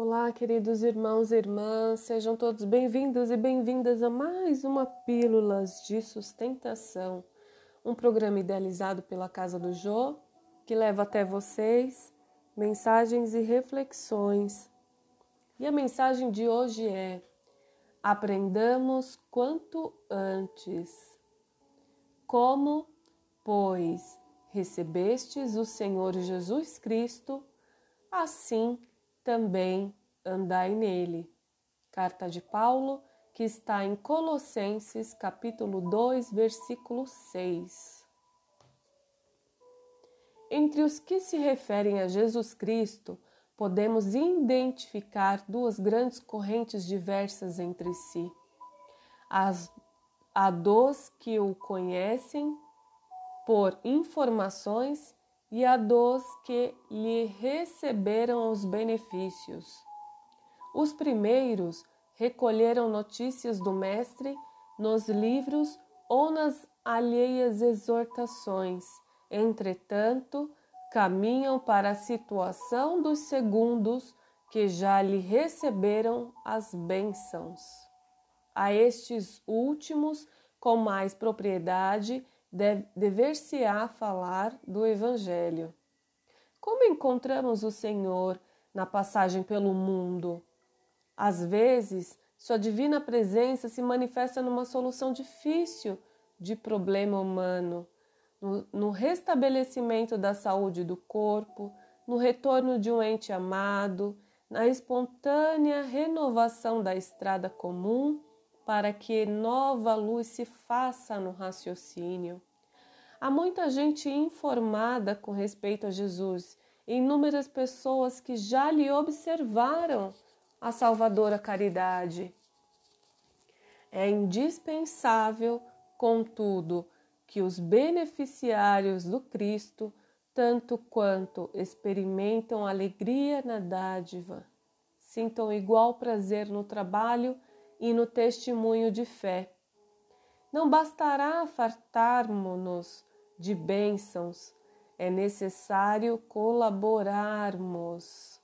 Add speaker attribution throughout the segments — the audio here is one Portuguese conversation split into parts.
Speaker 1: Olá, queridos irmãos e irmãs, sejam todos bem-vindos e bem-vindas a mais uma Pílulas de Sustentação, um programa idealizado pela Casa do Jô que leva até vocês mensagens e reflexões. E a mensagem de hoje é: aprendamos quanto antes. Como, pois, recebestes o Senhor Jesus Cristo, assim também andai nele. Carta de Paulo, que está em Colossenses, capítulo 2, versículo 6. Entre os que se referem a Jesus Cristo, podemos identificar duas grandes correntes diversas entre si. As, a dos que o conhecem por informações e a dos que lhe receberam os benefícios. Os primeiros recolheram notícias do Mestre nos livros ou nas alheias exortações, entretanto, caminham para a situação dos segundos que já lhe receberam as bênçãos. A estes últimos, com mais propriedade, dever-se-á falar do Evangelho. Como encontramos o Senhor na passagem pelo mundo? Às vezes, Sua divina presença se manifesta numa solução difícil de problema humano, no, no restabelecimento da saúde do corpo, no retorno de um ente amado, na espontânea renovação da estrada comum para que nova luz se faça no raciocínio. Há muita gente informada com respeito a Jesus, inúmeras pessoas que já lhe observaram a salvadora caridade. É indispensável, contudo, que os beneficiários do Cristo, tanto quanto experimentam alegria na dádiva, sintam igual prazer no trabalho e no testemunho de fé. Não bastará fartarmos-nos de bênçãos, é necessário colaborarmos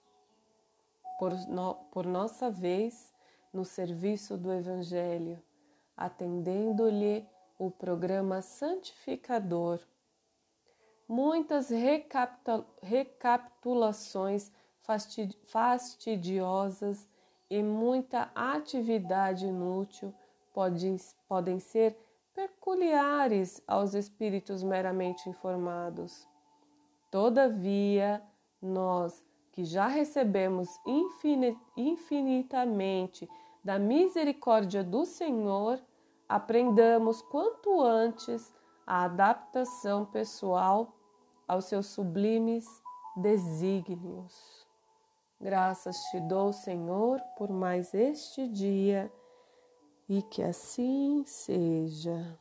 Speaker 1: por, no, por nossa vez no serviço do Evangelho, atendendo-lhe o programa santificador. Muitas recapitulações fastidiosas e muita atividade inútil podem, podem ser peculiares aos espíritos meramente informados. Todavia, nós que já recebemos infinitamente da misericórdia do Senhor, aprendamos quanto antes a adaptação pessoal aos seus sublimes desígnios. Graças te dou, Senhor, por mais este dia e que assim seja.